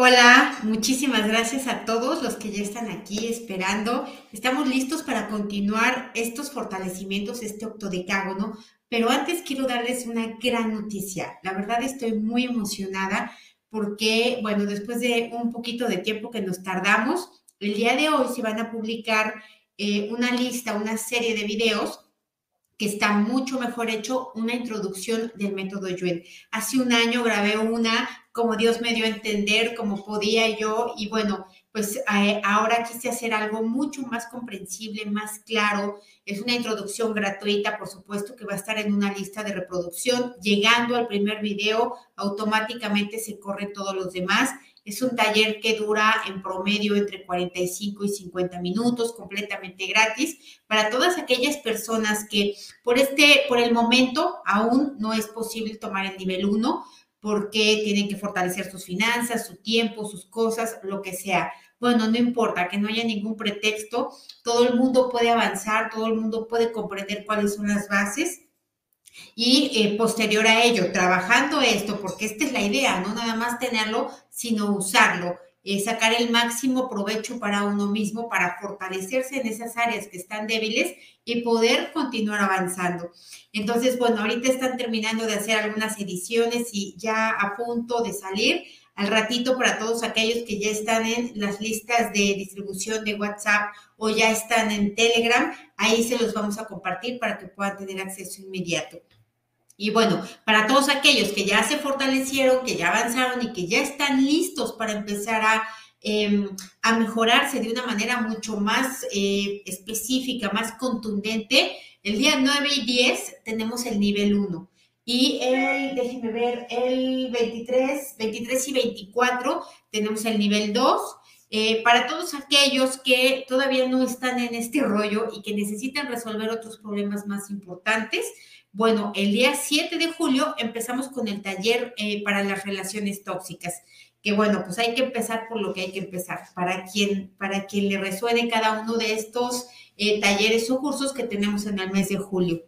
Hola, muchísimas gracias a todos los que ya están aquí esperando. Estamos listos para continuar estos fortalecimientos, este octodecágono, pero antes quiero darles una gran noticia. La verdad estoy muy emocionada porque, bueno, después de un poquito de tiempo que nos tardamos, el día de hoy se van a publicar eh, una lista, una serie de videos que está mucho mejor hecho, una introducción del método Yuen. Hace un año grabé una como Dios me dio a entender, como podía yo, y bueno, pues eh, ahora quise hacer algo mucho más comprensible, más claro. Es una introducción gratuita, por supuesto, que va a estar en una lista de reproducción. Llegando al primer video, automáticamente se corren todos los demás. Es un taller que dura en promedio entre 45 y 50 minutos, completamente gratis, para todas aquellas personas que por este, por el momento aún no es posible tomar el nivel 1 porque tienen que fortalecer sus finanzas, su tiempo, sus cosas, lo que sea. Bueno, no importa, que no haya ningún pretexto, todo el mundo puede avanzar, todo el mundo puede comprender cuáles son las bases y eh, posterior a ello, trabajando esto, porque esta es la idea, no nada más tenerlo, sino usarlo eh, sacar el máximo provecho para uno mismo, para fortalecerse en esas áreas que están débiles y poder continuar avanzando. Entonces, bueno, ahorita están terminando de hacer algunas ediciones y ya a punto de salir. Al ratito para todos aquellos que ya están en las listas de distribución de WhatsApp o ya están en Telegram, ahí se los vamos a compartir para que puedan tener acceso inmediato. Y bueno, para todos aquellos que ya se fortalecieron, que ya avanzaron y que ya están listos para empezar a, em, mejorarse de una manera mucho más eh, específica, más contundente, el día 9 y 10 tenemos el nivel 1. Y el, déjenme ver, el 23, 23 y 24 tenemos el nivel 2. Eh, para todos aquellos que todavía no están en este rollo y que necesitan resolver otros problemas más importantes, bueno, el día 7 de julio empezamos con el taller eh, para las relaciones tóxicas, que bueno, pues hay que empezar por lo que hay que empezar, para quien, para quien le resuene cada uno de estos eh, talleres o cursos que tenemos en el mes de julio.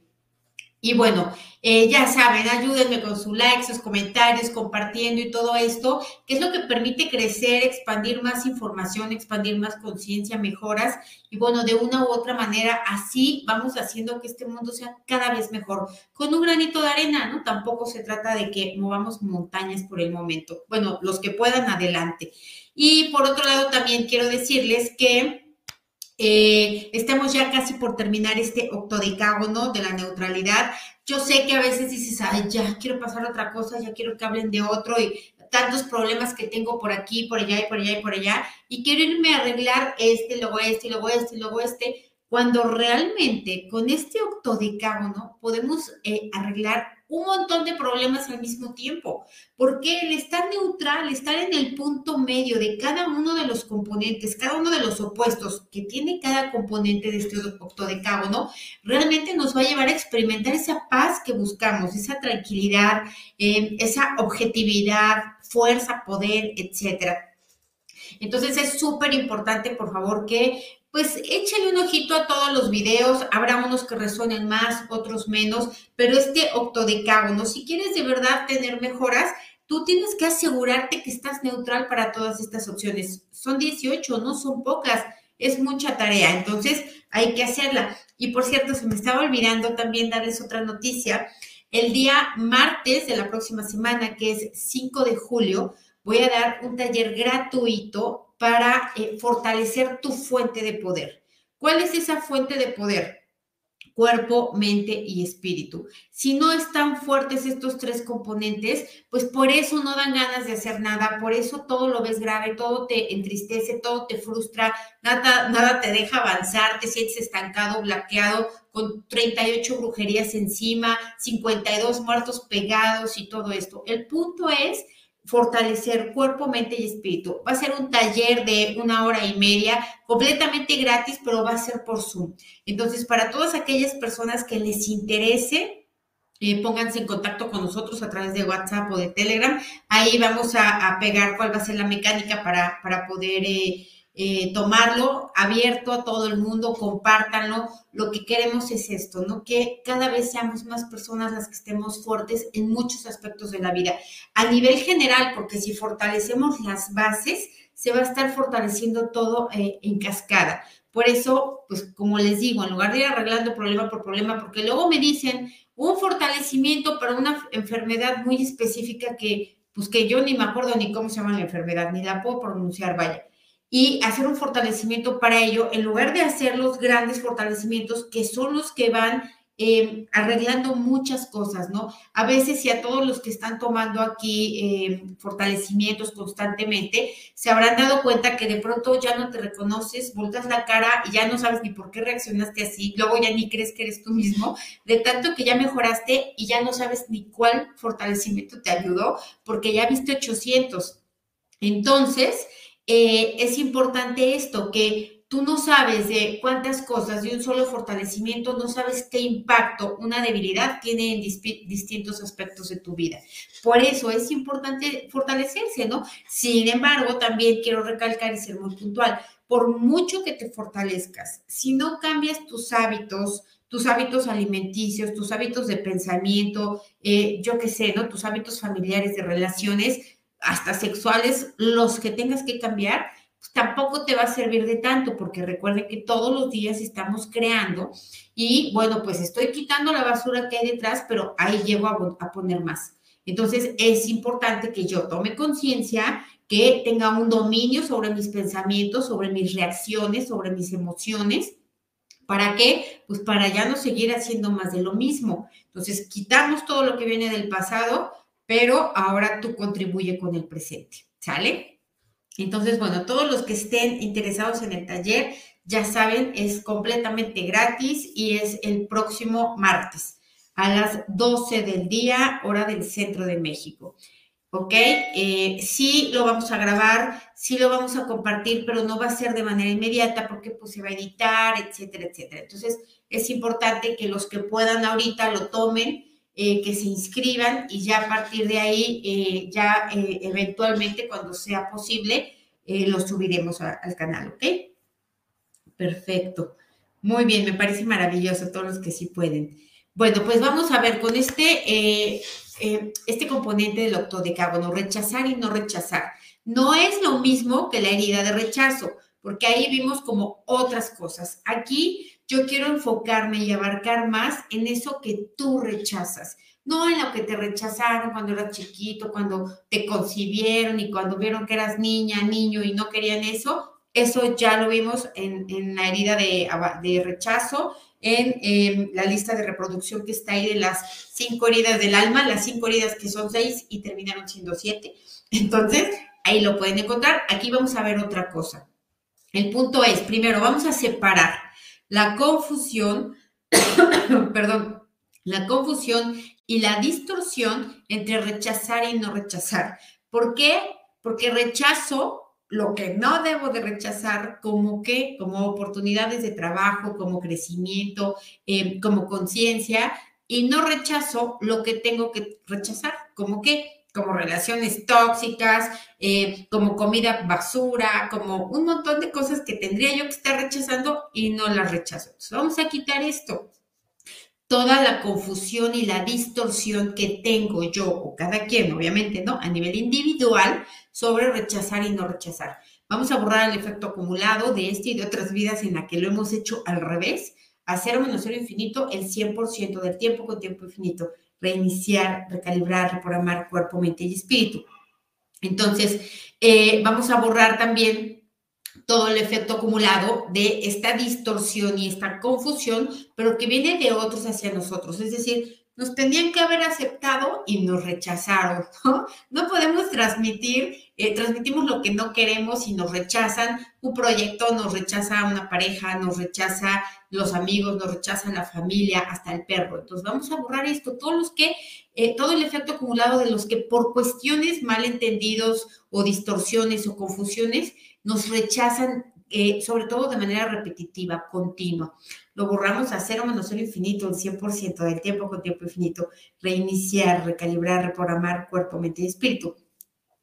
Y bueno, eh, ya saben, ayúdenme con su like, sus comentarios, compartiendo y todo esto, que es lo que permite crecer, expandir más información, expandir más conciencia, mejoras. Y bueno, de una u otra manera, así vamos haciendo que este mundo sea cada vez mejor, con un granito de arena, ¿no? Tampoco se trata de que movamos montañas por el momento. Bueno, los que puedan, adelante. Y por otro lado, también quiero decirles que eh, estamos ya casi por terminar este octodecágono de la neutralidad. Yo sé que a veces dices, ay, ya quiero pasar otra cosa, ya quiero que hablen de otro y tantos problemas que tengo por aquí, por allá y por allá y por allá, y quiero irme a arreglar este, luego este, luego este, luego este, cuando realmente con este octodecágono podemos eh, arreglar un montón de problemas al mismo tiempo, porque el estar neutral, estar en el punto medio de cada uno de los componentes, cada uno de los opuestos que tiene cada componente de este octodecágono, realmente nos va a llevar a experimentar esa paz que buscamos, esa tranquilidad, eh, esa objetividad, fuerza, poder, etcétera. Entonces es súper importante, por favor, que pues échale un ojito a todos los videos, habrá unos que resuenen más, otros menos, pero este octodecágono, si quieres de verdad tener mejoras, tú tienes que asegurarte que estás neutral para todas estas opciones. Son 18, no son pocas, es mucha tarea, entonces hay que hacerla. Y por cierto, se me estaba olvidando también darles otra noticia. El día martes de la próxima semana, que es 5 de julio, voy a dar un taller gratuito para eh, fortalecer tu fuente de poder. ¿Cuál es esa fuente de poder? Cuerpo, mente y espíritu. Si no están fuertes estos tres componentes, pues por eso no dan ganas de hacer nada, por eso todo lo ves grave, todo te entristece, todo te frustra, nada, nada te deja avanzar, te sientes estancado, bloqueado, con 38 brujerías encima, 52 muertos pegados y todo esto. El punto es fortalecer cuerpo, mente y espíritu. Va a ser un taller de una hora y media, completamente gratis, pero va a ser por Zoom. Entonces, para todas aquellas personas que les interese, eh, pónganse en contacto con nosotros a través de WhatsApp o de Telegram. Ahí vamos a, pegar cuál va a ser la mecánica para, para poder... Eh, eh, tomarlo abierto a todo el mundo, compártanlo. Lo que queremos es esto, ¿no? Que cada vez seamos más personas las que estemos fuertes en muchos aspectos de la vida. A nivel general, porque si fortalecemos las bases, se va a estar fortaleciendo todo eh, en cascada. Por eso, pues como les digo, en lugar de ir arreglando problema por problema, porque luego me dicen un fortalecimiento para una enfermedad muy específica que, pues que yo ni me acuerdo ni cómo se llama la enfermedad, ni la puedo pronunciar, vaya y hacer un fortalecimiento para ello, en lugar de hacer los grandes fortalecimientos que son los que van eh, arreglando muchas cosas, ¿no? A veces y a todos los que están tomando aquí eh, fortalecimientos constantemente, se habrán dado cuenta que de pronto ya no te reconoces, voltas la cara y ya no sabes ni por qué reaccionaste así, luego ya ni crees que eres tú mismo, de tanto que ya mejoraste y ya no sabes ni cuál fortalecimiento te ayudó, porque ya viste 800. Entonces, eh, es importante esto, que tú no sabes de cuántas cosas de un solo fortalecimiento, no sabes qué impacto una debilidad tiene en distintos aspectos de tu vida. Por eso es importante fortalecerse, ¿no? Sin embargo, también quiero recalcar y ser muy puntual, por mucho que te fortalezcas, si no cambias tus hábitos, tus hábitos alimenticios, tus hábitos de pensamiento, eh, yo qué sé, ¿no? Tus hábitos familiares de relaciones, hasta sexuales, los que tengas que cambiar, pues tampoco te va a servir de tanto, porque recuerde que todos los días estamos creando y bueno, pues estoy quitando la basura que hay detrás, pero ahí llego a, a poner más. Entonces es importante que yo tome conciencia, que tenga un dominio sobre mis pensamientos, sobre mis reacciones, sobre mis emociones. ¿Para qué? Pues para ya no seguir haciendo más de lo mismo. Entonces, quitamos todo lo que viene del pasado pero ahora tú contribuye con el presente, ¿sale? Entonces, bueno, todos los que estén interesados en el taller, ya saben, es completamente gratis y es el próximo martes a las 12 del día, hora del centro de México. ¿Ok? Eh, sí lo vamos a grabar, sí lo vamos a compartir, pero no va a ser de manera inmediata porque pues se va a editar, etcétera, etcétera. Entonces, es importante que los que puedan ahorita lo tomen eh, que se inscriban y ya a partir de ahí, eh, ya eh, eventualmente cuando sea posible, lo subiremos al canal, ¿ok? Perfecto. Muy bien, me parece maravilloso todos los que sí pueden. Bueno, pues vamos a ver con este, este componente del octodecágono, rechazar y no rechazar. No es lo mismo que la herida de rechazo, porque ahí vimos como otras cosas. Aquí yo quiero enfocarme y abarcar más en eso que tú rechazas, no en lo que te rechazaron cuando eras chiquito, cuando te concibieron y cuando vieron que eras niña, niño y no querían eso. Eso ya lo vimos en, la herida de, rechazo, en la lista de reproducción que está ahí de las cinco heridas del alma, las cinco heridas que son seis y terminaron siendo siete. Entonces, ahí lo pueden encontrar. Aquí vamos a ver otra cosa. El punto es, primero, vamos a separar la confusión, perdón, la confusión y la distorsión entre rechazar y no rechazar. ¿Por qué? Porque rechazo lo que no debo de rechazar como que, como oportunidades de trabajo, como crecimiento, eh, como conciencia, y no rechazo lo que tengo que rechazar, como que como relaciones tóxicas, eh, como comida basura, como un montón de cosas que tendría yo que estar rechazando y no las rechazo. vamos a quitar esto. Toda la confusión y la distorsión que tengo yo o cada quien, obviamente, ¿no? A nivel individual sobre rechazar y no rechazar. Vamos a borrar el efecto acumulado de este y de otras vidas en la que lo hemos hecho al revés, a cero menos cero infinito el 100% del tiempo con tiempo infinito reiniciar, recalibrar, reprogramar cuerpo, mente y espíritu. Entonces, eh, vamos a borrar también todo el efecto acumulado de esta distorsión y esta confusión, pero que viene de otros hacia nosotros. Es decir, nos tenían que haber aceptado y nos rechazaron, ¿no? No podemos transmitir, eh, transmitimos lo que no queremos y nos rechazan. Un proyecto nos rechaza una pareja, nos rechaza los amigos, nos rechaza la familia, hasta el perro. Entonces vamos a borrar esto, todos los que, eh, todo el efecto acumulado de los que por cuestiones malentendidos o distorsiones o confusiones nos rechazan eh, sobre todo de manera repetitiva, continua. Lo borramos a cero menos cero infinito, el 100% del tiempo con tiempo infinito. Reiniciar, recalibrar, reprogramar cuerpo, mente y espíritu.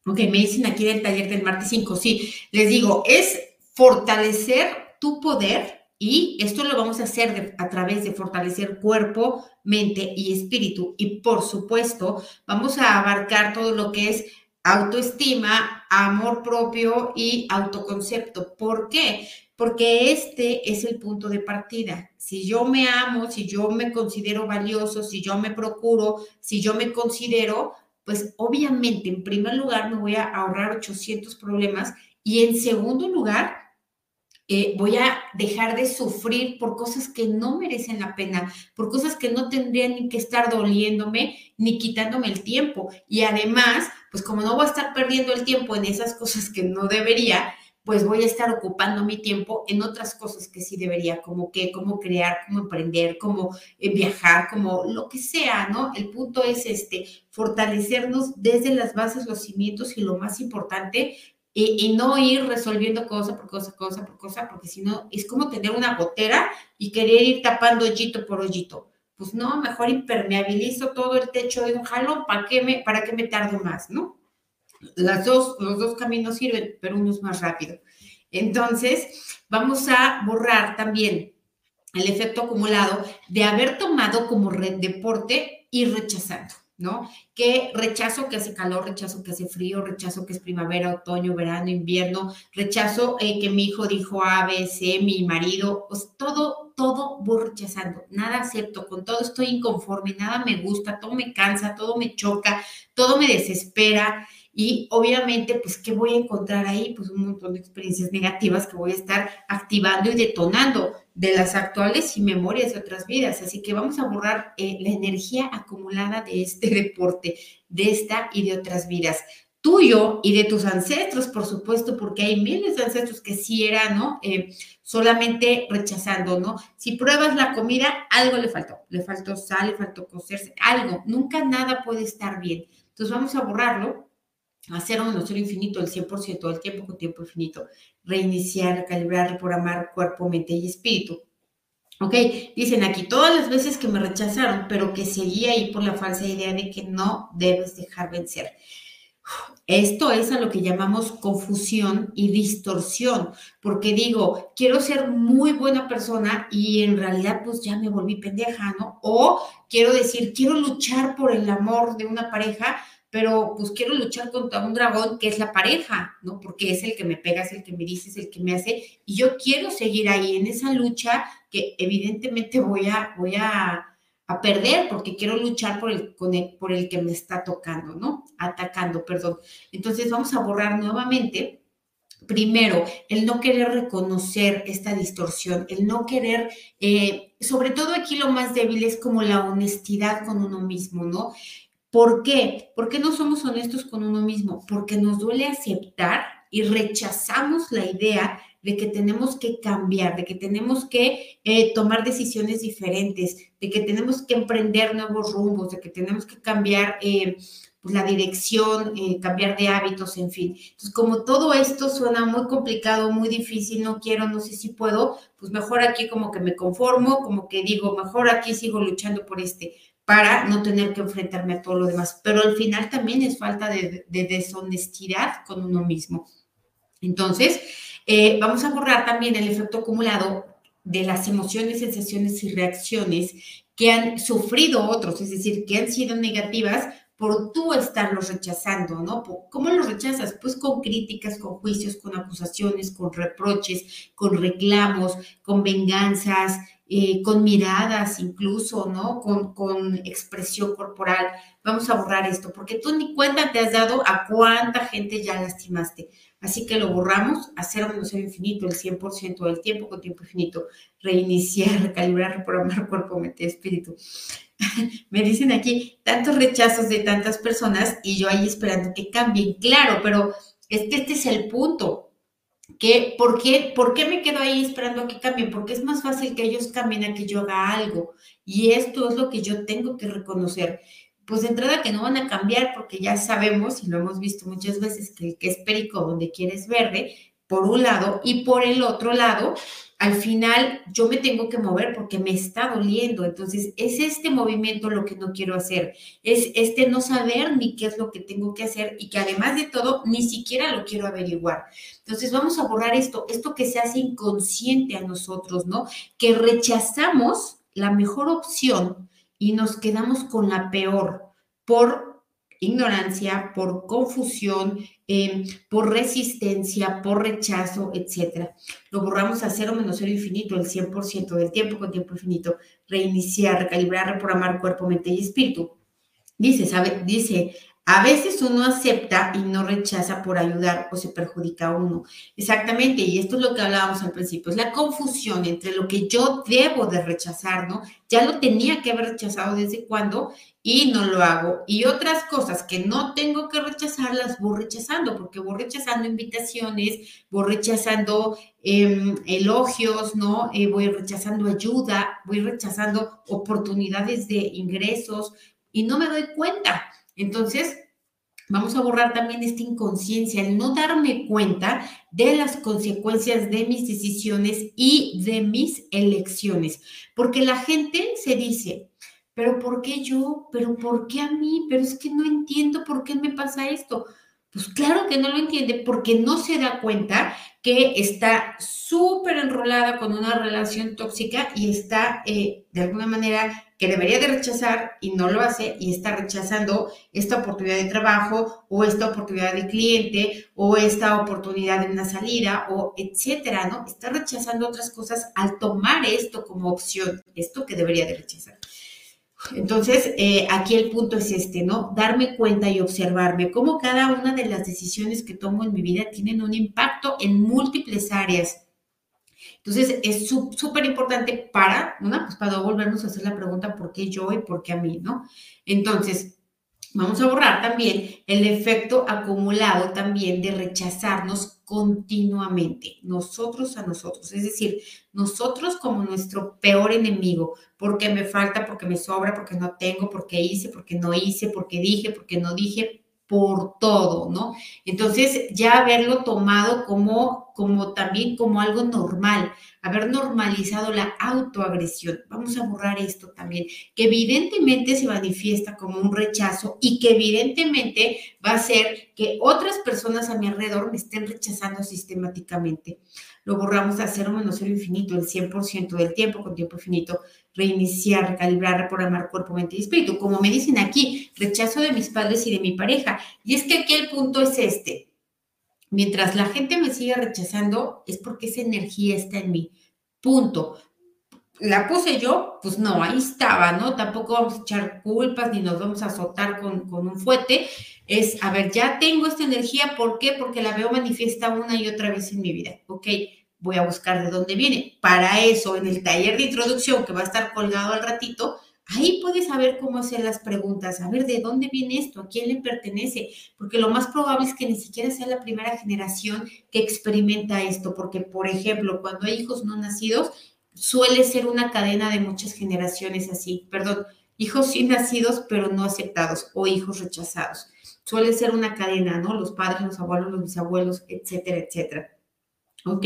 Ok, me dicen aquí del taller del martes 5. Sí, les digo, es fortalecer tu poder y esto lo vamos a hacer a través de fortalecer cuerpo, mente y espíritu. Y por supuesto, vamos a abarcar todo lo que es autoestima, amor propio y autoconcepto. ¿Por qué? Porque este es el punto de partida. Si yo me amo, si yo me considero valioso, si yo me procuro, si yo me considero, pues obviamente en primer lugar me voy a ahorrar 800 problemas y en segundo lugar eh, voy a dejar de sufrir por cosas que no merecen la pena, por cosas que no tendrían ni que estar doliéndome ni quitándome el tiempo. Y además, pues como no voy a estar perdiendo el tiempo en esas cosas que no debería, pues voy a estar ocupando mi tiempo en otras cosas que sí debería, como que, cómo crear, cómo emprender, cómo eh, viajar, como lo que sea, ¿no? El punto es este, fortalecernos desde las bases, los cimientos y lo más importante, y, no ir resolviendo cosa por cosa, cosa por cosa, porque si no, es como tener una gotera y querer ir tapando hoyito por hoyito. Pues no, mejor impermeabilizo todo el techo de un jalón, ¿para me, para qué me tardo más, no? Las dos, los dos caminos sirven, pero uno es más rápido. Entonces, vamos a borrar también el efecto acumulado de haber tomado como red deporte y rechazando. ¿no? Que rechazo que hace calor, rechazo que hace frío, rechazo que es primavera, otoño, verano, invierno, rechazo eh, que mi hijo dijo A, B, C, mi marido, pues todo, todo voy rechazando, nada acepto, con todo estoy inconforme, nada me gusta, todo me cansa, todo me choca, todo me desespera. Y obviamente, pues, ¿qué voy a encontrar ahí? Pues un montón de experiencias negativas que voy a estar activando y detonando de las actuales y memorias de otras vidas. Así que vamos a borrar eh, la energía acumulada de este deporte, de esta y de otras vidas. Tuyo y de tus ancestros, por supuesto, porque hay miles de ancestros que sí eran, ¿no? Eh, solamente rechazando, ¿no? Si pruebas la comida, algo le faltó. Le faltó sal, le faltó cocerse, algo. Nunca nada puede estar bien. Entonces vamos a borrarlo hacer un cero infinito el 100% del tiempo con tiempo infinito, reiniciar, recalibrar, reprogramar cuerpo, mente y espíritu. Ok, dicen aquí todas las veces que me rechazaron, pero que seguía ahí por la falsa idea de que no debes dejar vencer. Esto es a lo que llamamos confusión y distorsión, porque digo, quiero ser muy buena persona y en realidad pues ya me volví pendeja, ¿no? O quiero decir, quiero luchar por el amor de una pareja, pero pues quiero luchar contra un dragón que es la pareja, ¿no? Porque es el que me pega, es el que me dice, es el que me hace, y yo quiero seguir ahí en esa lucha que evidentemente voy a, voy a, perder porque quiero luchar por el, con por el que me está tocando, ¿no? Atacando, perdón. Entonces vamos a borrar nuevamente. Primero, el no querer reconocer esta distorsión, el no querer, eh, sobre todo aquí lo más débil es como la honestidad con uno mismo, ¿no? ¿Por qué? ¿Por qué no somos honestos con uno mismo? Porque nos duele aceptar y rechazamos la idea de que tenemos que cambiar, de que tenemos que eh, tomar decisiones diferentes, de que tenemos que emprender nuevos rumbos, de que tenemos que cambiar eh, pues, la dirección, eh, cambiar de hábitos, en fin. Entonces, como todo esto suena muy complicado, muy difícil, no quiero, no sé si puedo, pues mejor aquí como que me conformo, como que digo, mejor aquí sigo luchando por este para no tener que enfrentarme a todo lo demás. Pero al final también es falta de, deshonestidad con uno mismo. Entonces, eh, vamos a borrar también el efecto acumulado de las emociones, sensaciones y reacciones que han sufrido otros, es decir, que han sido negativas por tú estarlos rechazando, ¿no? ¿Cómo los rechazas? Pues con críticas, con juicios, con acusaciones, con reproches, con reclamos, con venganzas, eh, con miradas incluso, ¿no? Con, con, expresión corporal. Vamos a borrar esto, porque tú ni cuenta te has dado a cuánta gente ya lastimaste. Así que lo borramos, hacer un ser infinito el 100% del tiempo con tiempo infinito, reiniciar, recalibrar, reprogramar cuerpo, mente, espíritu. Me dicen aquí tantos rechazos de tantas personas y yo ahí esperando que cambien. Claro, pero este es el punto por, qué, ¿Por qué me quedo ahí esperando a que cambien? Porque es más fácil que ellos cambien a que yo haga algo. Y esto es lo que yo tengo que reconocer. Pues de entrada que no van a cambiar porque ya sabemos y lo hemos visto muchas veces que el que es perico donde quieres verde, por un lado, y por el otro lado, al final yo me tengo que mover porque me está doliendo. Entonces, es este movimiento lo que no quiero hacer. Es este no saber ni qué es lo que tengo que hacer y que además de todo, ni siquiera lo quiero averiguar. Entonces, vamos a borrar esto, esto que se hace inconsciente a nosotros, ¿no? Que rechazamos la mejor opción y nos quedamos con la peor por ignorancia, por confusión, em, por resistencia, por rechazo, etc. Lo borramos a cero menos cero infinito, el 100% del tiempo con tiempo infinito, reiniciar, recalibrar, reprogramar cuerpo, mente y espíritu. Dice, ¿sabe? Dice, a veces uno acepta y no rechaza por ayudar o se perjudica a uno. Exactamente, y esto es lo que hablábamos al principio, es la confusión entre lo que yo debo de rechazar, ¿no? Ya lo tenía que haber rechazado desde cuando y no lo hago. Y otras cosas que no tengo que rechazar, las voy rechazando, porque voy rechazando invitaciones, voy rechazando em, elogios, ¿no? Eh, voy rechazando ayuda, voy rechazando oportunidades de ingresos y no me doy cuenta. Entonces, vamos a borrar también esta inconsciencia, el no darme cuenta de las consecuencias de mis decisiones y de mis elecciones. Porque la gente se dice, pero ¿por qué yo? ¿Pero por qué a mí? Pero es que no entiendo por qué me pasa esto. Pues claro que no lo entiende porque no se da cuenta que está súper enrolada con una relación tóxica y está eh, de alguna manera que debería de rechazar y no lo hace y está rechazando esta oportunidad de trabajo o esta oportunidad de cliente o esta oportunidad de una salida o etcétera, ¿no? Está rechazando otras cosas al tomar esto como opción, esto que debería de rechazar. Entonces, eh, aquí el punto es este, ¿no? Darme cuenta y observarme cómo cada una de las decisiones que tomo en mi vida tienen un impacto en múltiples áreas. Entonces, es súper importante para, una, pues para volvernos a hacer la pregunta, ¿por qué yo y por qué a mí, ¿no? Entonces, Vamos a borrar también el efecto acumulado también de rechazarnos continuamente, nosotros a nosotros, es decir, nosotros como nuestro peor enemigo, porque me falta, porque me sobra, porque no tengo, porque hice, porque no hice, porque dije, porque no dije, por todo, ¿no? Entonces, ya haberlo tomado como, como también como algo normal, haber normalizado la autoagresión. Vamos a borrar esto también, que evidentemente se manifiesta como un rechazo y que evidentemente va a ser que otras personas a mi alrededor me estén rechazando sistemáticamente. Lo borramos a cero menos cero infinito, el 100% del tiempo con tiempo infinito, reiniciar, recalibrar, reprogramar cuerpo, mente y espíritu. Como me dicen aquí, rechazo de mis padres y de mi pareja. Y es que aquí el punto es este Mientras la gente me siga rechazando, es porque esa energía está en mí. Punto. La puse yo, pues no, ahí estaba, ¿no? Tampoco vamos a echar culpas ni nos vamos a azotar con, con un fuete. Es, a ver, ya tengo esta energía, ¿por qué? Porque la veo manifiesta una y otra vez en mi vida. Ok, voy a buscar de dónde viene. Para eso, en el taller de introducción que va a estar colgado al ratito, Ahí puedes saber cómo hacer las preguntas, a ver de dónde viene esto, a quién le pertenece, porque lo más probable es que ni siquiera sea la primera generación que experimenta esto, porque por ejemplo, cuando hay hijos no nacidos, suele ser una cadena de muchas generaciones así, perdón, hijos sí nacidos pero no aceptados o hijos rechazados. Suele ser una cadena, ¿no? Los padres, los abuelos, los bisabuelos, etcétera, etcétera. Ok,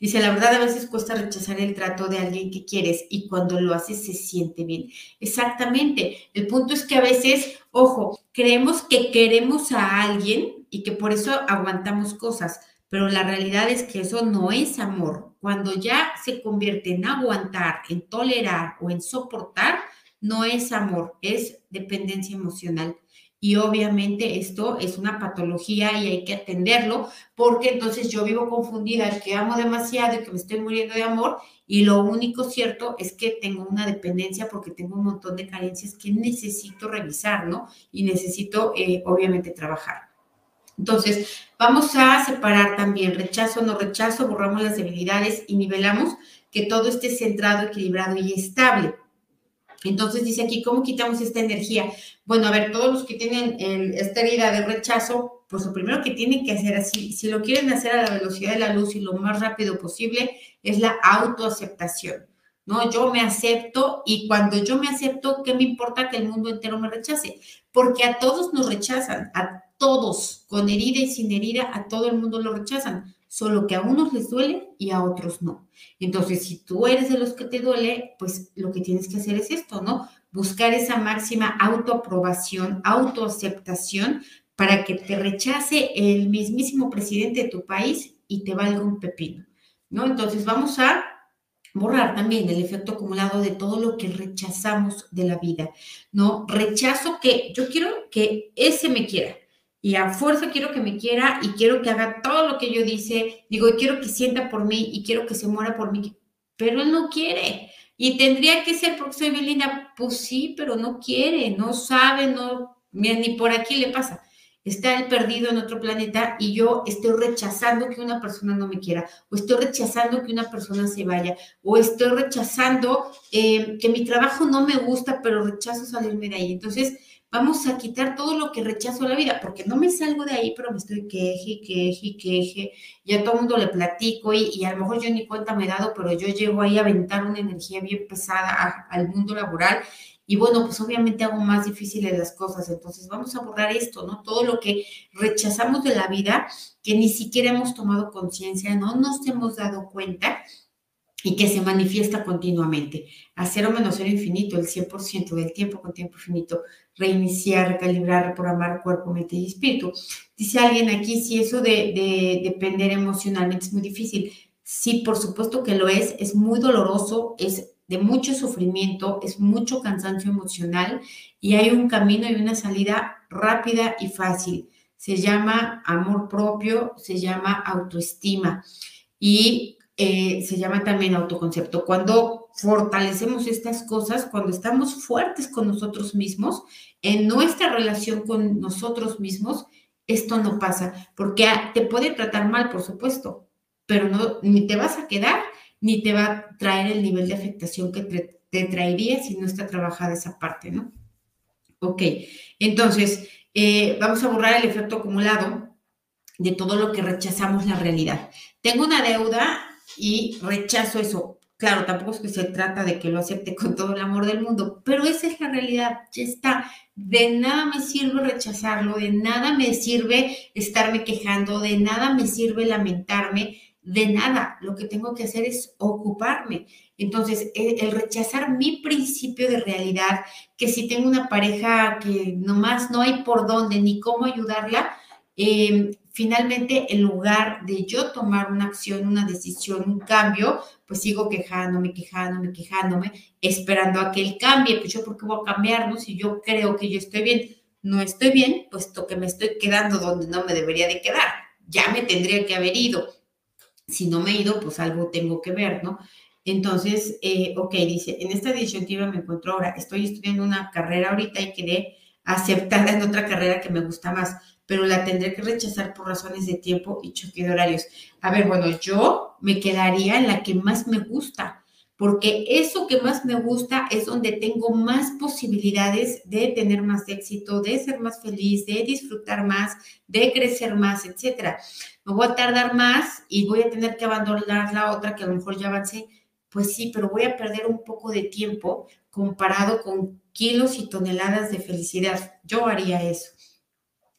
dice, la verdad a veces cuesta rechazar el trato de alguien que quieres y cuando lo haces se siente bien. Exactamente, el punto es que a veces, ojo, creemos que queremos a alguien y que por eso aguantamos cosas, pero la realidad es que eso no es amor. Cuando ya se convierte en aguantar, en tolerar o en soportar, no es amor, es dependencia emocional. Y obviamente esto es una patología y hay que atenderlo porque entonces yo vivo confundida que amo demasiado y que me estoy muriendo de amor y lo único cierto es que tengo una dependencia porque tengo un montón de carencias que necesito revisar, ¿no? Y necesito eh, obviamente trabajar. Entonces, vamos a separar también rechazo, no rechazo, borramos las debilidades y nivelamos que todo esté centrado, equilibrado y estable. Entonces dice aquí, ¿cómo quitamos esta energía? Bueno, a ver, todos los que tienen esta herida de rechazo, pues lo primero que tienen que hacer así, si lo quieren hacer a la velocidad de la luz y lo más rápido posible, es la autoaceptación. ¿no? Yo me acepto y cuando yo me acepto, ¿qué me importa que el mundo entero me rechace? Porque a todos nos rechazan, a todos, con herida y sin herida, a todo el mundo lo rechazan solo que a unos les duele y a otros no. Entonces, si tú eres de los que te duele, pues lo que tienes que hacer es esto, ¿no? Buscar esa máxima autoaprobación, autoaceptación para que te rechace el mismísimo presidente de tu país y te valga un pepino, ¿no? Entonces, vamos a borrar también el efecto acumulado de todo lo que rechazamos de la vida, ¿no? Rechazo que yo quiero que ese me quiera y a fuerza quiero que me quiera y quiero que haga todo lo que yo dice, digo, y quiero que sienta por mí y quiero que se muera por mí, pero él no quiere. Y tendría que ser porque soy Belinda, pues sí, pero no quiere, no sabe, no, ni por aquí le pasa está él perdido en otro planeta y yo estoy rechazando que una persona no me quiera, o estoy rechazando que una persona se vaya, o estoy rechazando eh, que mi trabajo no me gusta, pero rechazo salirme de ahí. Entonces, vamos a quitar todo lo que rechazo a la vida, porque no me salgo de ahí, pero me estoy queje, queje, queje, y a todo mundo le platico y, y, a lo mejor yo ni cuenta me he dado, pero yo llego ahí a aventar una energía bien pesada al mundo laboral y bueno, pues obviamente hago más difíciles las cosas. Entonces vamos a borrar esto, ¿no? Todo lo que rechazamos de la vida, que ni siquiera hemos tomado conciencia, no nos hemos dado cuenta y que se manifiesta continuamente. Hacer o menos cero infinito, el 100% del tiempo con tiempo infinito. Reiniciar, recalibrar, reprogramar cuerpo, mente y espíritu. Dice alguien aquí, si eso de, de depender emocionalmente es muy difícil. Sí, por supuesto que lo es, es muy doloroso, es de mucho sufrimiento, es mucho cansancio emocional y hay un camino y una salida rápida y fácil. Se llama amor propio, se llama autoestima y eh, se llama también autoconcepto. Cuando fortalecemos estas cosas, cuando estamos fuertes con nosotros mismos, en nuestra relación con nosotros mismos, esto no pasa, porque te puede tratar mal, por supuesto, pero no, ni te vas a quedar ni te va a traer el nivel de afectación que te, traería si no está trabajada esa parte, ¿no? Ok, entonces eh, vamos a borrar el efecto acumulado de todo lo que rechazamos la realidad. Tengo una deuda y rechazo eso. Claro, tampoco es que se trata de que lo acepte con todo el amor del mundo, pero esa es la realidad, ya está. De nada me sirve rechazarlo, de nada me sirve estarme quejando, de nada me sirve lamentarme, de nada. Lo que tengo que hacer es ocuparme. Entonces, el, rechazar mi principio de realidad, que si tengo una pareja que nomás no hay por dónde ni cómo ayudarla, em, finalmente, en lugar de yo tomar una acción, una decisión, un cambio, pues sigo quejándome, quejándome, quejándome, esperando a que él cambie. Pues yo, ¿por qué voy a cambiar? No? Si yo creo que yo estoy bien, no estoy bien, puesto que me estoy quedando donde no me debería de quedar. Ya me tendría que haber ido si no me he ido, pues algo tengo que ver, ¿no? Entonces, eh, ok, dice, en esta disyuntiva me encuentro ahora, estoy estudiando una carrera ahorita y quedé aceptada en otra carrera que me gusta más, pero la tendré que rechazar por razones de tiempo y choque de horarios. A ver, bueno, yo me quedaría en la que más me gusta, porque eso que más me gusta es donde tengo más posibilidades de tener más éxito, de ser más feliz, de disfrutar más, de crecer más, etcétera me voy a tardar más y voy a tener que abandonar la otra que a lo mejor ya avancé. Pues sí, pero voy a perder un poco de tiempo comparado con kilos y toneladas de felicidad. Yo haría eso.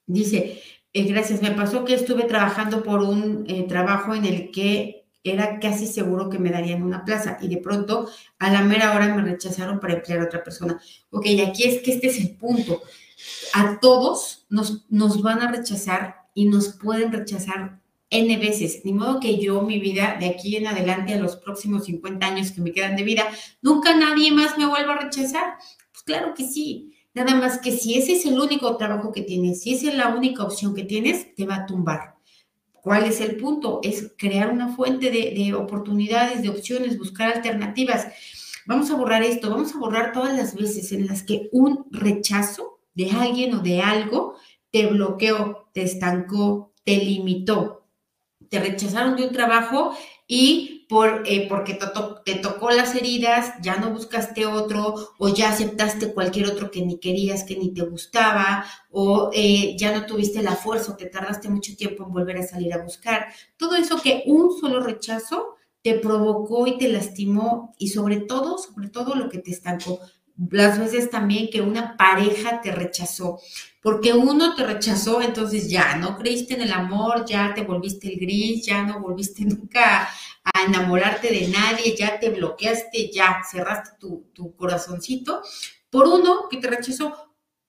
Dice, eh, gracias, me pasó que estuve trabajando por un eh, trabajo en el que era casi seguro que me darían una plaza y de pronto a la mera hora me rechazaron para emplear a otra persona. Ok, aquí es que este es el punto. A todos nos, nos van a rechazar y nos pueden rechazar N veces. Ni modo que yo, mi vida, de aquí en adelante, a los próximos 50 años que me quedan de vida, nunca nadie más me vuelva a rechazar. Pues claro que sí. Nada más que si ese es el único trabajo que tienes, si esa es la única opción que tienes, te va a tumbar. ¿Cuál es el punto? Es crear una fuente de, de oportunidades, de opciones, buscar alternativas. Vamos a borrar esto, vamos a borrar todas las veces en las que un rechazo de alguien o de algo te bloqueó, te estancó, te limitó, te rechazaron de un trabajo y por, eh, porque te, tocó las heridas, ya no buscaste otro o ya aceptaste cualquier otro que ni querías, que ni te gustaba o eh, ya no tuviste la fuerza o te tardaste mucho tiempo en volver a salir a buscar. Todo eso que un solo rechazo te provocó y te lastimó y sobre todo, sobre todo lo que te estancó, las veces también que una pareja te rechazó, porque uno te rechazó, entonces ya no creíste en el amor, ya te volviste el gris, ya no volviste nunca a enamorarte de nadie, ya te bloqueaste, ya cerraste tu, tu corazoncito por uno que te rechazó,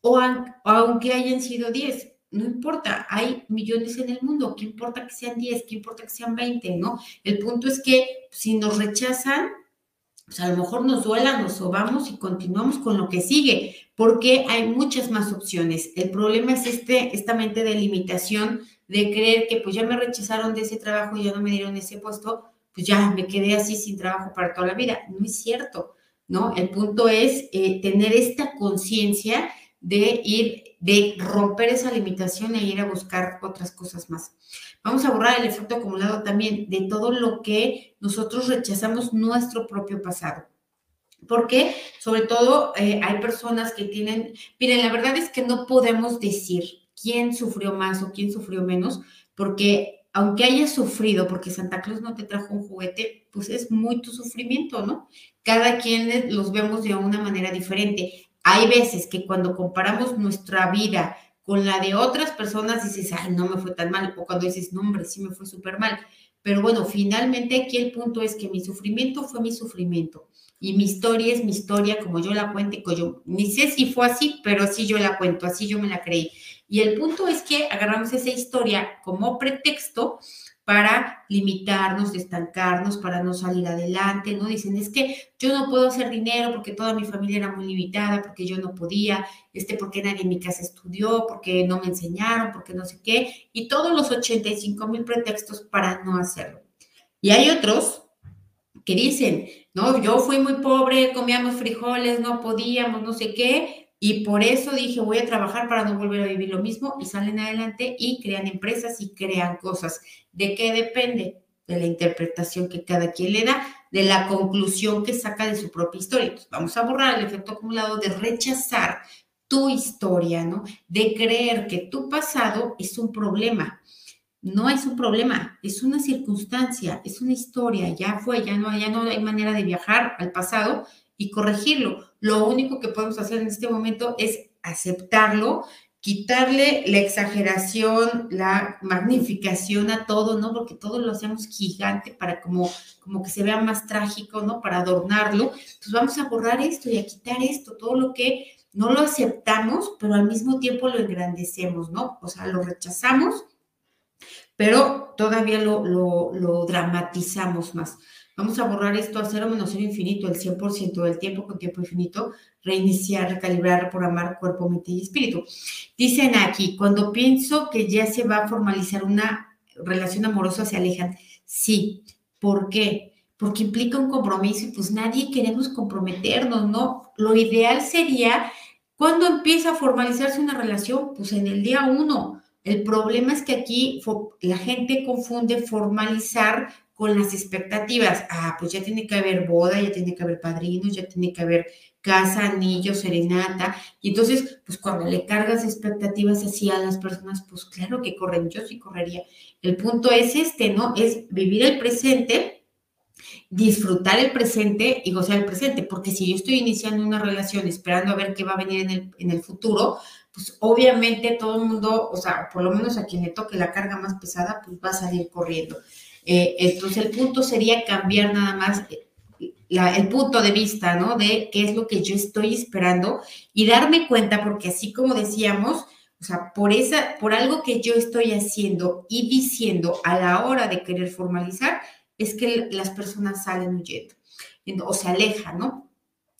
o, aunque hayan sido 10, no importa, hay millones en el mundo, ¿qué importa que sean 10? ¿Qué importa que sean 20? ¿No? El punto es que si nos rechazan, pues a lo mejor nos duela, nos sobamos y continuamos con lo que sigue, porque hay muchas más opciones. El problema es este, esta mente de limitación, de creer que pues ya me rechazaron de ese trabajo ya no me dieron ese puesto, pues ya me quedé así sin trabajo para toda la vida. No es cierto, ¿no? El punto es eh, tener esta conciencia de ir, de romper esa limitación e ir a buscar otras cosas más. Vamos a borrar el efecto acumulado también de todo lo que nosotros rechazamos nuestro propio pasado. Porque, sobre todo, eh, hay personas que tienen, miren, la verdad es que no podemos decir quién sufrió más o quién sufrió menos, porque aunque hayas sufrido, porque Santa Claus no te trajo un juguete, pues es muy tu sufrimiento, ¿no? Cada quien los vemos de una manera diferente. Hay veces que cuando comparamos nuestra vida con la de otras personas dices, ay, no me fue tan mal, o cuando dices, no, hombre, sí me fue súper mal. Pero bueno, finalmente aquí el punto es que mi sufrimiento fue mi sufrimiento y mi historia es mi historia como yo la cuento, yo ni sé si fue así, pero así yo la cuento, así yo me la creí. Y el punto es que agarramos esa historia como pretexto para limitarnos, estancarnos, para no salir adelante, ¿no? Dicen, es que yo no puedo hacer dinero porque toda mi familia era muy limitada, porque yo no podía, este, porque nadie en mi casa estudió, porque no me enseñaron, porque no sé qué, y todos los 85 mil pretextos para no hacerlo. Y hay otros que dicen, no, yo fui muy pobre, comíamos frijoles, no podíamos, no sé qué, y por eso dije, voy a trabajar para no volver a vivir lo mismo y salen adelante y crean empresas y crean cosas. ¿De qué depende? De la interpretación que cada quien le da, de la conclusión que saca de su propia historia. Entonces, vamos a borrar el efecto acumulado de rechazar tu historia, ¿no? De creer que tu pasado es un problema. No es un problema, es una circunstancia, es una historia, ya fue, ya no, ya no hay manera de viajar al pasado y corregirlo. Lo único que podemos hacer en este momento es aceptarlo, quitarle la exageración, la magnificación a todo, ¿no? Porque todo lo hacemos gigante para como, como que se vea más trágico, ¿no? Para adornarlo. Entonces vamos a borrar esto y a quitar esto, todo lo que no lo aceptamos, pero al mismo tiempo lo engrandecemos, ¿no? O sea, lo rechazamos, pero todavía lo, lo, lo dramatizamos más. Vamos a borrar esto a cero menos cero infinito, el 100% del tiempo con tiempo infinito, reiniciar, recalibrar, reprogramar cuerpo, mente y espíritu. Dicen aquí, cuando pienso que ya se va a formalizar una relación amorosa, se alejan. Sí. ¿Por qué? Porque implica un compromiso y pues nadie queremos comprometernos, ¿no? Lo ideal sería, cuando empieza a formalizarse una relación? Pues en el día uno. El problema es que aquí la gente confunde formalizar con las expectativas. Ah, pues ya tiene que haber boda, ya tiene que haber padrinos, ya tiene que haber casa, anillo, serenata. Y entonces, pues cuando le cargas expectativas así a las personas, pues claro que corren, yo sí correría. El punto es este, ¿no? Es vivir el presente, disfrutar el presente y gozar el presente, porque si yo estoy iniciando una relación esperando a ver qué va a venir en el, en el futuro, pues obviamente todo el mundo, o sea, por lo menos a quien le toque la carga más pesada, pues va a salir corriendo. Eh, entonces el punto sería cambiar nada más eh, el punto de vista, ¿no? De qué es lo que yo estoy esperando y darme cuenta, porque así como decíamos, o sea, por, esa, por algo que yo estoy haciendo y diciendo a la hora de querer formalizar, es que las personas salen huyendo o se alejan, ¿no?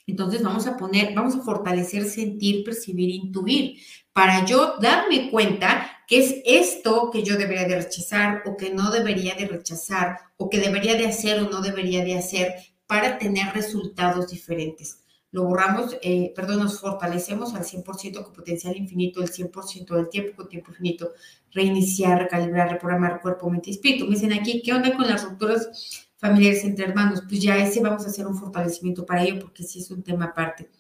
Entonces vamos a poner, vamos a fortalecer, sentir, percibir, intuir, para yo darme cuenta que es esto que yo debería de rechazar o que no debería de rechazar o que debería de hacer o no debería de hacer para tener resultados diferentes. Lo borramos, eh, perdón, nos fortalecemos al 100% con potencial infinito, el 100% del tiempo con tiempo infinito, reiniciar, recalibrar, reprogramar cuerpo, mente y espíritu. Me dicen aquí, ¿qué onda con las rupturas familiares entre hermanos? Pues ya ese vamos a hacer un fortalecimiento para ello porque sí es un tema aparte.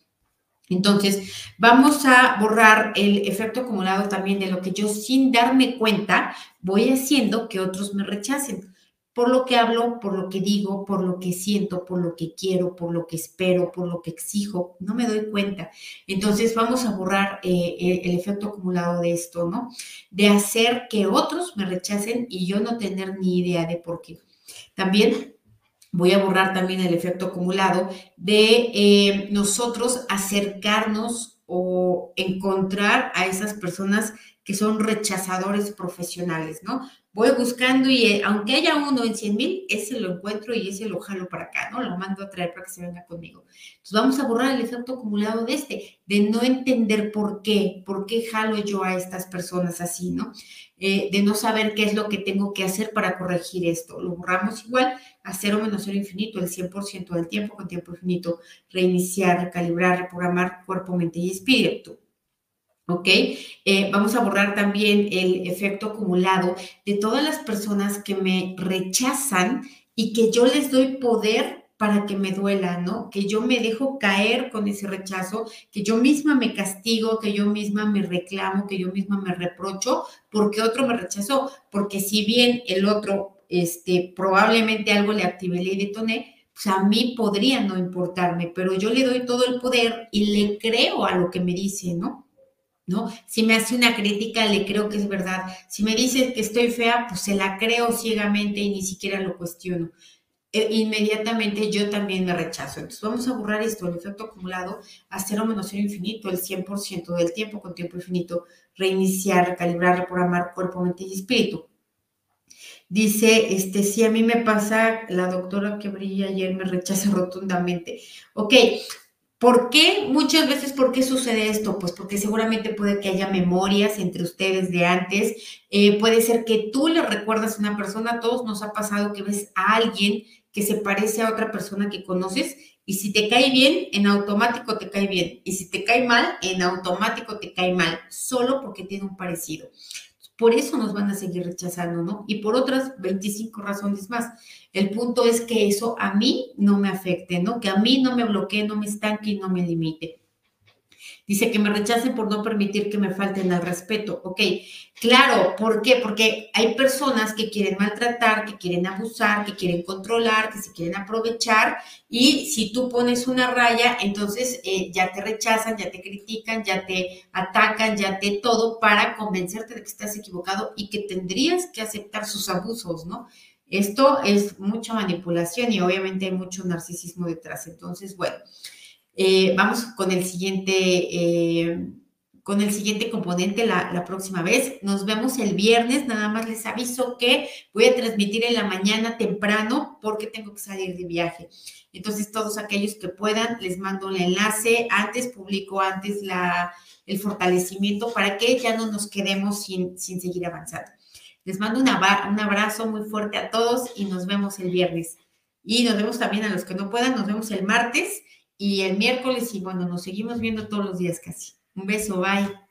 Entonces, vamos a borrar el efecto acumulado también de lo que yo sin darme cuenta voy haciendo que otros me rechacen. por lo que hablo, por lo que digo, por lo que siento, por lo que quiero, por lo que espero, por lo que exijo, no me doy cuenta. Entonces vamos a borrar eh, el efecto acumulado de esto, ¿no? De hacer que otros me rechacen y yo no tener ni idea de por qué. También voy a borrar también el efecto acumulado de eh, nosotros acercarnos o encontrar a esas personas que son rechazadores profesionales, ¿no? Voy buscando y eh, aunque haya uno en 100 mil, ese lo encuentro y ese lo jalo para acá, ¿no? Lo mando a traer para que se venga conmigo. Entonces vamos a borrar el efecto acumulado de este, de no entender por qué, por qué jalo yo a estas personas así, ¿no? Eh, de no saber qué es lo que tengo que hacer para corregir esto. Lo borramos igual a cero menos cero infinito, el 100% del tiempo con tiempo infinito, reiniciar, recalibrar, reprogramar cuerpo, mente y espíritu. ¿Ok? Eh, vamos a borrar también el efecto acumulado de todas las personas que me rechazan y que yo les doy poder para que me duela, ¿no? Que yo me dejo caer con ese rechazo, que yo misma me castigo, que yo misma me reclamo, que yo misma me reprocho porque otro me rechazó, porque si bien el otro, este, probablemente algo le activé y detoné, pues a mí podría no importarme, pero yo le doy todo el poder y le creo a lo que me dice, ¿no? ¿no? Si me hace una crítica, le creo que es verdad. Si me dice que estoy fea, pues se la creo ciegamente y ni siquiera lo cuestiono. E, inmediatamente yo también me rechazo. Entonces vamos a borrar esto, el efecto acumulado a cero menos cero infinito, el 100% del tiempo con tiempo infinito, reiniciar, recalibrar, reprogramar cuerpo, mente y espíritu. Dice, este, si a mí me pasa, la doctora que brilla ayer me rechaza rotundamente. Ok, ¿Por qué? Muchas veces, ¿por qué sucede esto? Pues porque seguramente puede que haya memorias entre ustedes de antes. Eh, puede ser que tú le recuerdas a una persona, a todos nos ha pasado que ves a alguien que se parece a otra persona que conoces y si te cae bien, en automático te cae bien. Y si te cae mal, en automático te cae mal, solo porque tiene un parecido. Por eso nos van a seguir rechazando, ¿no? Y por otras 25 razones más. El punto es que eso a mí no me afecte, ¿no? Que a mí no me bloquee, no me estanque y no me limite. Dice que me rechacen por no permitir que me falten al respeto. Ok, claro, ¿por qué? Porque hay personas que quieren maltratar, que quieren abusar, que quieren controlar, que se quieren aprovechar y si tú pones una raya, entonces eh, ya te rechazan, ya te critican, ya te atacan, ya te todo para convencerte de que estás equivocado y que tendrías que aceptar sus abusos, ¿no? Esto es mucha manipulación y obviamente hay mucho narcisismo detrás. Entonces, bueno. Eh, vamos con el siguiente, eh, con el siguiente componente la, la, próxima vez. Nos vemos el viernes. Nada más les aviso que voy a transmitir en la mañana temprano porque tengo que salir de viaje. Entonces, todos aquellos que puedan, les mando el enlace. Antes publico antes la, el fortalecimiento para que ya no nos quedemos sin, sin seguir avanzando. Les mando un abrazo muy fuerte a todos y nos vemos el viernes. Y nos vemos también a los que no puedan, nos vemos el martes y el miércoles y bueno, nos seguimos viendo todos los días casi. Un beso, bye.